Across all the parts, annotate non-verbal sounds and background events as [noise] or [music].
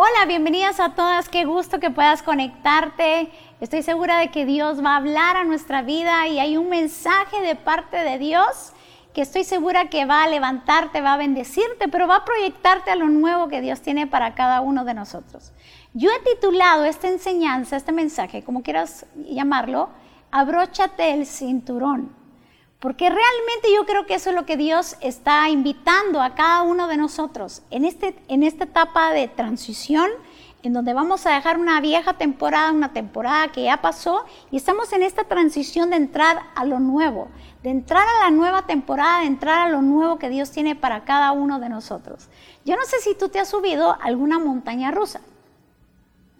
Hola, bienvenidas a todas, qué gusto que puedas conectarte. Estoy segura de que Dios va a hablar a nuestra vida y hay un mensaje de parte de Dios que estoy segura que va a levantarte, va a bendecirte, pero va a proyectarte a lo nuevo que Dios tiene para cada uno de nosotros. Yo he titulado esta enseñanza, este mensaje, como quieras llamarlo, abróchate el cinturón. Porque realmente yo creo que eso es lo que Dios está invitando a cada uno de nosotros en, este, en esta etapa de transición, en donde vamos a dejar una vieja temporada, una temporada que ya pasó, y estamos en esta transición de entrar a lo nuevo, de entrar a la nueva temporada, de entrar a lo nuevo que Dios tiene para cada uno de nosotros. Yo no sé si tú te has subido a alguna montaña rusa.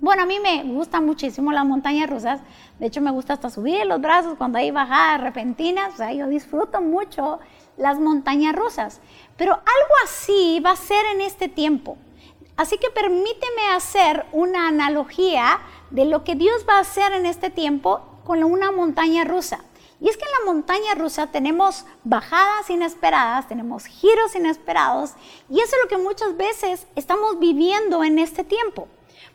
Bueno, a mí me gustan muchísimo las montañas rusas. De hecho, me gusta hasta subir los brazos cuando hay bajadas repentinas. O sea, yo disfruto mucho las montañas rusas. Pero algo así va a ser en este tiempo. Así que permíteme hacer una analogía de lo que Dios va a hacer en este tiempo con una montaña rusa. Y es que en la montaña rusa tenemos bajadas inesperadas, tenemos giros inesperados, y eso es lo que muchas veces estamos viviendo en este tiempo.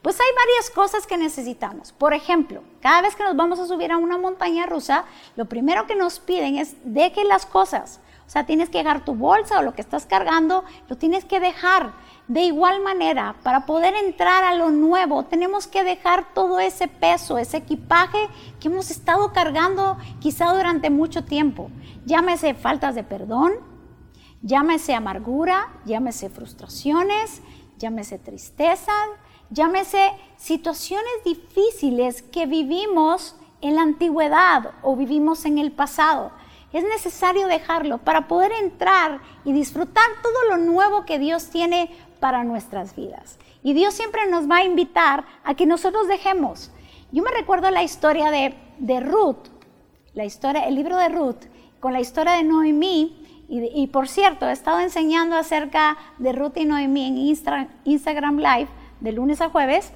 Pues hay varias cosas que necesitamos. Por ejemplo, cada vez que nos vamos a subir a una montaña rusa, lo primero que nos piden es deje las cosas. O sea, tienes que dejar tu bolsa o lo que estás cargando, lo tienes que dejar. De igual manera, para poder entrar a lo nuevo, tenemos que dejar todo ese peso, ese equipaje que hemos estado cargando quizá durante mucho tiempo. Llámese faltas de perdón, llámese amargura, llámese frustraciones, llámese tristeza, llámese situaciones difíciles que vivimos en la antigüedad o vivimos en el pasado. Es necesario dejarlo para poder entrar y disfrutar todo lo nuevo que Dios tiene para nuestras vidas. Y Dios siempre nos va a invitar a que nosotros dejemos. Yo me recuerdo la historia de, de Ruth, la historia, el libro de Ruth, con la historia de Noemí. Y, por cierto, he estado enseñando acerca de Ruth y Noemí en Instagram Live de lunes a jueves,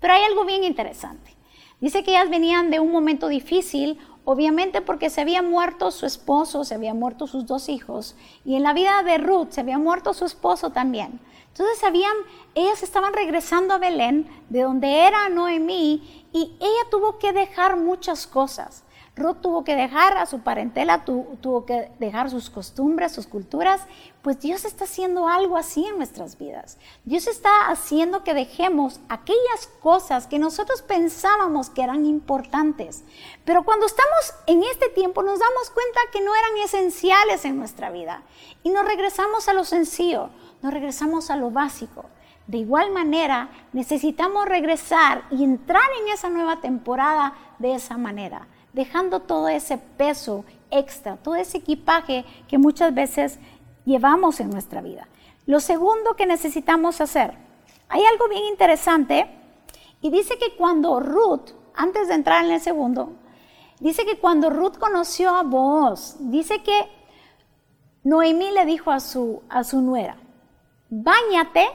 pero hay algo bien interesante. Dice que ellas venían de un momento difícil, obviamente porque se había muerto su esposo, se habían muerto sus dos hijos, y en la vida de Ruth se había muerto su esposo también. Entonces habían, ellas estaban regresando a Belén, de donde era Noemí, y ella tuvo que dejar muchas cosas. Ruth tuvo que dejar a su parentela, tuvo que dejar sus costumbres, sus culturas, pues Dios está haciendo algo así en nuestras vidas. Dios está haciendo que dejemos aquellas cosas que nosotros pensábamos que eran importantes. Pero cuando estamos en este tiempo nos damos cuenta que no eran esenciales en nuestra vida y nos regresamos a lo sencillo, nos regresamos a lo básico. De igual manera, necesitamos regresar y entrar en esa nueva temporada de esa manera dejando todo ese peso extra, todo ese equipaje que muchas veces llevamos en nuestra vida. Lo segundo que necesitamos hacer, hay algo bien interesante y dice que cuando Ruth, antes de entrar en el segundo, dice que cuando Ruth conoció a vos, dice que Noemí le dijo a su, a su nuera, báñate,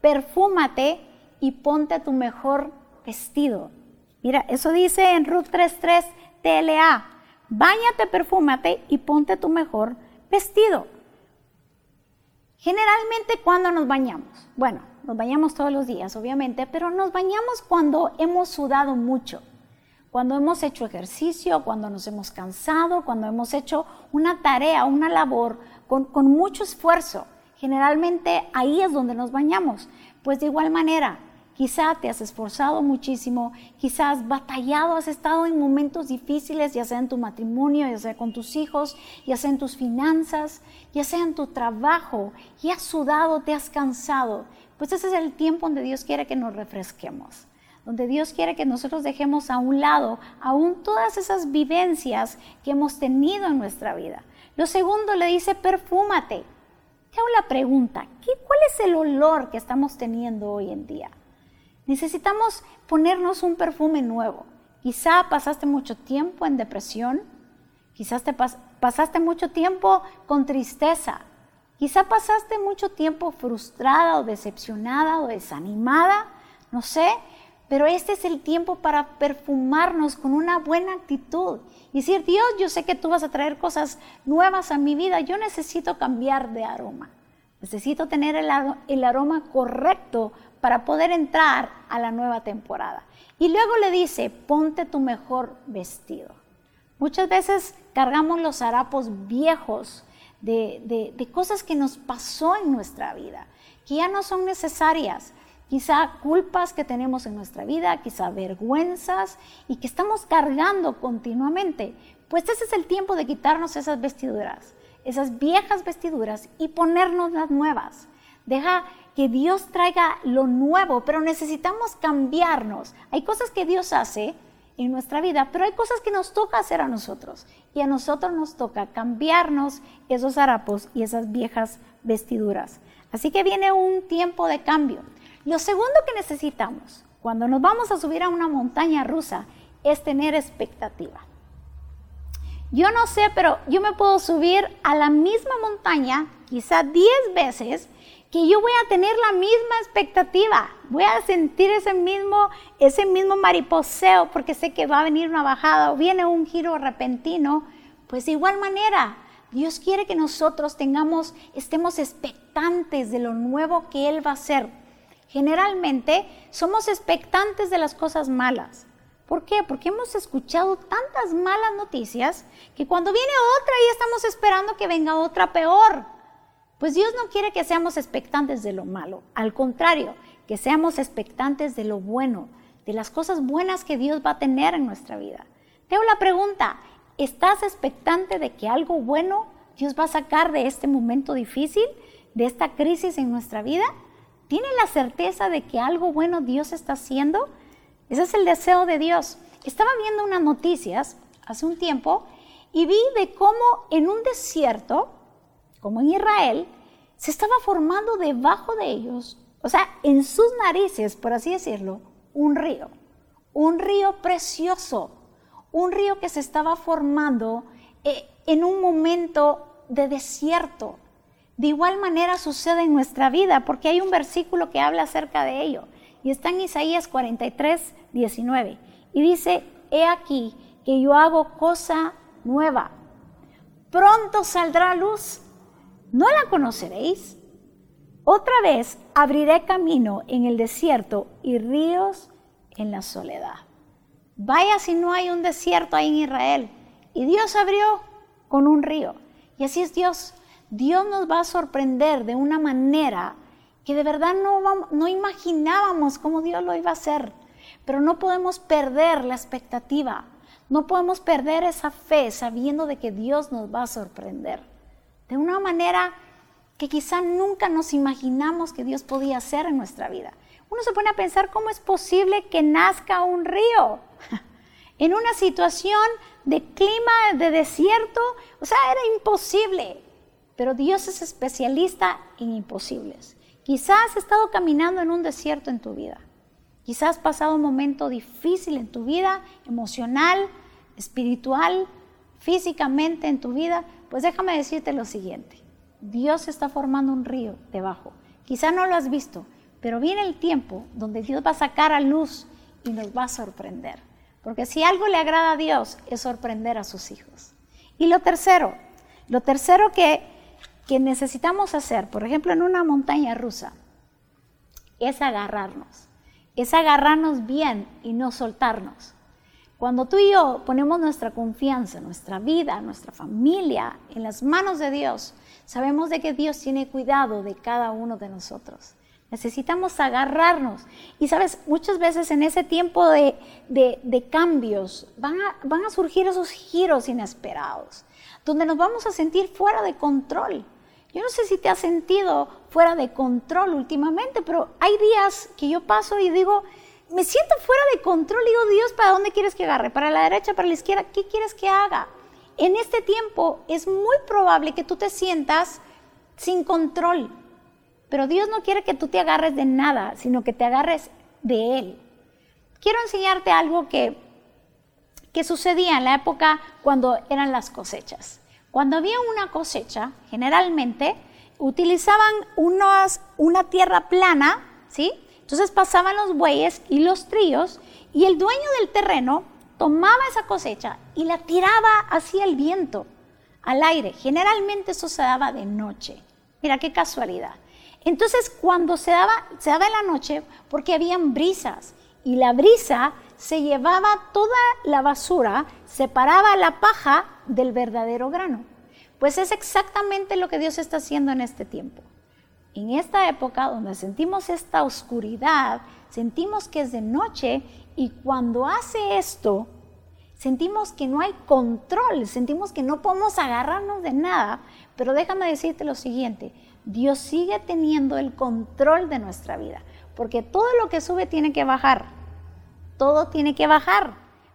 perfúmate y ponte tu mejor vestido. Mira, eso dice en Ruth 3.3 TLA. Báñate, perfúmate y ponte tu mejor vestido. Generalmente, cuando nos bañamos? Bueno, nos bañamos todos los días, obviamente, pero nos bañamos cuando hemos sudado mucho, cuando hemos hecho ejercicio, cuando nos hemos cansado, cuando hemos hecho una tarea, una labor con, con mucho esfuerzo. Generalmente ahí es donde nos bañamos. Pues de igual manera, Quizá te has esforzado muchísimo, quizás has batallado, has estado en momentos difíciles, ya sea en tu matrimonio, ya sea con tus hijos, ya sea en tus finanzas, ya sea en tu trabajo, y has sudado, te has cansado. Pues ese es el tiempo donde Dios quiere que nos refresquemos, donde Dios quiere que nosotros dejemos a un lado aún todas esas vivencias que hemos tenido en nuestra vida. Lo segundo le dice, perfúmate. ¿Qué hago la pregunta? ¿qué, ¿Cuál es el olor que estamos teniendo hoy en día? Necesitamos ponernos un perfume nuevo. Quizá pasaste mucho tiempo en depresión, quizás te pasaste mucho tiempo con tristeza, quizá pasaste mucho tiempo frustrada o decepcionada o desanimada, no sé, pero este es el tiempo para perfumarnos con una buena actitud y decir, Dios, yo sé que tú vas a traer cosas nuevas a mi vida, yo necesito cambiar de aroma. Necesito tener el, aroma correcto para poder entrar a la nueva temporada. Y luego le dice, ponte tu mejor vestido. Muchas veces cargamos los harapos viejos de, de, cosas que nos pasó en nuestra vida, que ya no son necesarias. Quizá culpas que tenemos en nuestra vida, quizá vergüenzas y que estamos cargando continuamente. Pues ese es el tiempo de quitarnos esas vestiduras esas viejas vestiduras y ponernos las nuevas. Deja que Dios traiga lo nuevo, pero necesitamos cambiarnos. Hay cosas que Dios hace en nuestra vida, pero hay cosas que nos toca hacer a nosotros. Y a nosotros nos toca cambiarnos esos harapos y esas viejas vestiduras. Así que viene un tiempo de cambio. Lo segundo que necesitamos cuando nos vamos a subir a una montaña rusa es tener expectativa. Yo no sé, pero yo me puedo subir a la misma montaña, quizá 10 veces, que yo voy a tener la misma expectativa. Voy a sentir ese mismo, ese mismo mariposeo porque sé que va a venir una bajada o viene un giro repentino. Pues igual manera, Dios quiere que nosotros tengamos, estemos expectantes de lo nuevo que Él va a hacer. Generalmente somos expectantes de las cosas malas. ¿Por qué? Porque hemos escuchado tantas malas noticias que cuando viene otra y estamos esperando que venga otra peor. Pues Dios no quiere que seamos expectantes de lo malo, al contrario, que seamos expectantes de lo bueno, de las cosas buenas que Dios va a tener en nuestra vida. Te hago la pregunta, ¿estás expectante de que algo bueno Dios va a sacar de este momento difícil, de esta crisis en nuestra vida? ¿Tienes la certeza de que algo bueno Dios está haciendo? Ese es el deseo de Dios. Estaba viendo unas noticias hace un tiempo y vi de cómo en un desierto, como en Israel, se estaba formando debajo de ellos, o sea, en sus narices, por así decirlo, un río. Un río precioso, un río que se estaba formando eh, en un momento de desierto. De igual manera sucede en nuestra vida, porque hay un versículo que habla acerca de ello. Y está en Isaías 43, 19. Y dice, he aquí que yo hago cosa nueva. Pronto saldrá luz. ¿No la conoceréis? Otra vez abriré camino en el desierto y ríos en la soledad. Vaya si no hay un desierto ahí en Israel. Y Dios abrió con un río. Y así es Dios. Dios nos va a sorprender de una manera que de verdad no, imaginábamos cómo Dios lo iba a hacer. Pero no podemos perder la expectativa, no podemos perder esa fe sabiendo de que Dios nos va a sorprender. De una manera que quizá nunca nos imaginamos que Dios podía hacer en nuestra vida. Uno se pone a pensar cómo es posible que nazca un río [laughs] en una situación de clima de desierto. O sea, era imposible. Pero Dios es especialista en imposibles. Quizás has estado caminando en un desierto en tu vida. Quizás has pasado un momento difícil en tu vida, emocional, espiritual, físicamente en tu vida. Pues déjame decirte lo siguiente. Dios está formando un río debajo. Quizás no lo has visto, pero viene el tiempo donde Dios va a sacar a luz y nos va a sorprender. Porque si algo le agrada a Dios es sorprender a sus hijos. Y lo tercero, lo tercero que que necesitamos hacer, por ejemplo, en una montaña rusa, es agarrarnos, es agarrarnos bien y no soltarnos. Cuando tú y yo ponemos nuestra confianza, nuestra vida, nuestra familia en las manos de Dios, sabemos de que Dios tiene cuidado de cada uno de nosotros. Necesitamos agarrarnos. Y sabes, muchas veces en ese tiempo de, de, cambios van a, van a surgir esos giros inesperados, donde nos vamos a sentir fuera de control. Yo no sé si te has sentido fuera de control últimamente, pero hay días que yo paso y digo, me siento fuera de control. Digo, Dios, ¿para dónde quieres que agarre? ¿Para la derecha, para la izquierda? ¿Qué quieres que haga? En este tiempo es muy probable que tú te sientas sin control. Pero Dios no quiere que tú te agarres de nada, sino que te agarres de Él. Quiero enseñarte algo que, que sucedía en la época cuando eran las cosechas. Cuando había una cosecha, generalmente utilizaban una tierra plana, ¿sí? Entonces pasaban los bueyes y los tríos y el dueño del terreno tomaba esa cosecha y la tiraba hacia el viento, al aire. Generalmente eso se daba de noche, Mira qué casualidad. Entonces cuando se daba, se daba en la noche, porque habían brisas, y la brisa se llevaba toda la basura, separaba la paja del verdadero grano. Pues es exactamente lo que Dios está haciendo en este tiempo. En esta época donde sentimos esta oscuridad, sentimos que es de noche y cuando hace esto, sentimos que no hay control, sentimos que no podemos agarrarnos de nada. Pero déjame decirte lo siguiente, Dios sigue teniendo el control de nuestra vida, porque todo lo que sube tiene que bajar, todo tiene que bajar,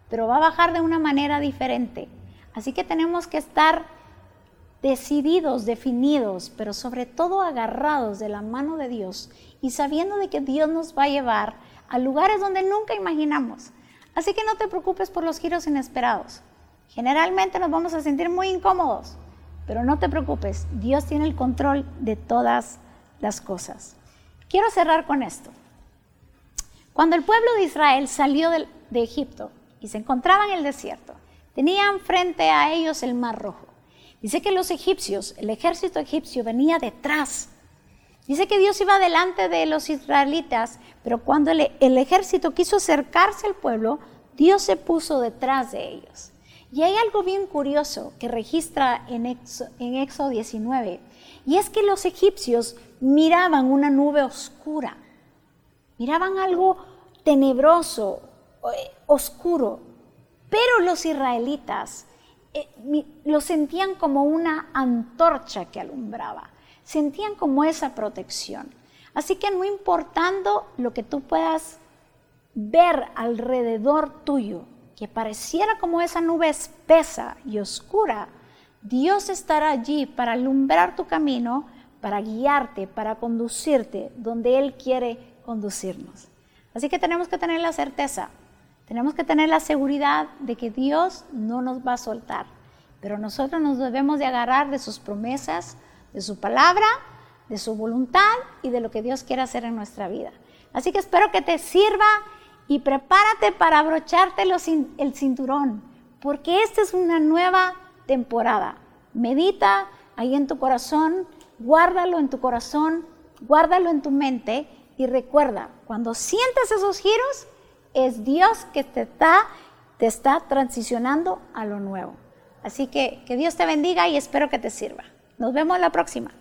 pero va a bajar de una manera diferente. Así que tenemos que estar decididos, definidos, pero sobre todo agarrados de la mano de Dios y sabiendo de que Dios nos va a llevar a lugares donde nunca imaginamos. Así que no te preocupes por los giros inesperados. Generalmente nos vamos a sentir muy incómodos, pero no te preocupes, Dios tiene el control de todas las cosas. Quiero cerrar con esto. Cuando el pueblo de Israel salió de, Egipto y se encontraba en el desierto, tenían frente a ellos el mar rojo. Dice que los egipcios, el ejército egipcio venía detrás. Dice que Dios iba delante de los israelitas, pero cuando el, ejército quiso acercarse al pueblo, Dios se puso detrás de ellos. Y hay algo bien curioso que registra en Éxodo, 19, y es que los egipcios miraban una nube oscura, miraban algo tenebroso, eh, oscuro, pero los israelitas eh, lo sentían como una antorcha que alumbraba, sentían como esa protección. Así que no importando lo que tú puedas ver alrededor tuyo, que pareciera como esa nube espesa y oscura, Dios estará allí para alumbrar tu camino, para guiarte, para conducirte donde Él quiere conducirnos. Así que tenemos que tener la certeza, tenemos que tener la seguridad de que Dios no nos va a soltar, pero nosotros nos debemos de agarrar de sus promesas, de su palabra, de su voluntad y de lo que Dios quiere hacer en nuestra vida. Así que espero que te sirva y prepárate para abrocharte el cinturón, porque esta es una nueva temporada. Medita ahí en tu corazón, guárdalo en tu corazón, guárdalo en tu mente y recuerda, cuando sientes esos giros, es Dios que te está, te está transicionando a lo nuevo. Así que que Dios te bendiga y espero que te sirva. Nos vemos la próxima.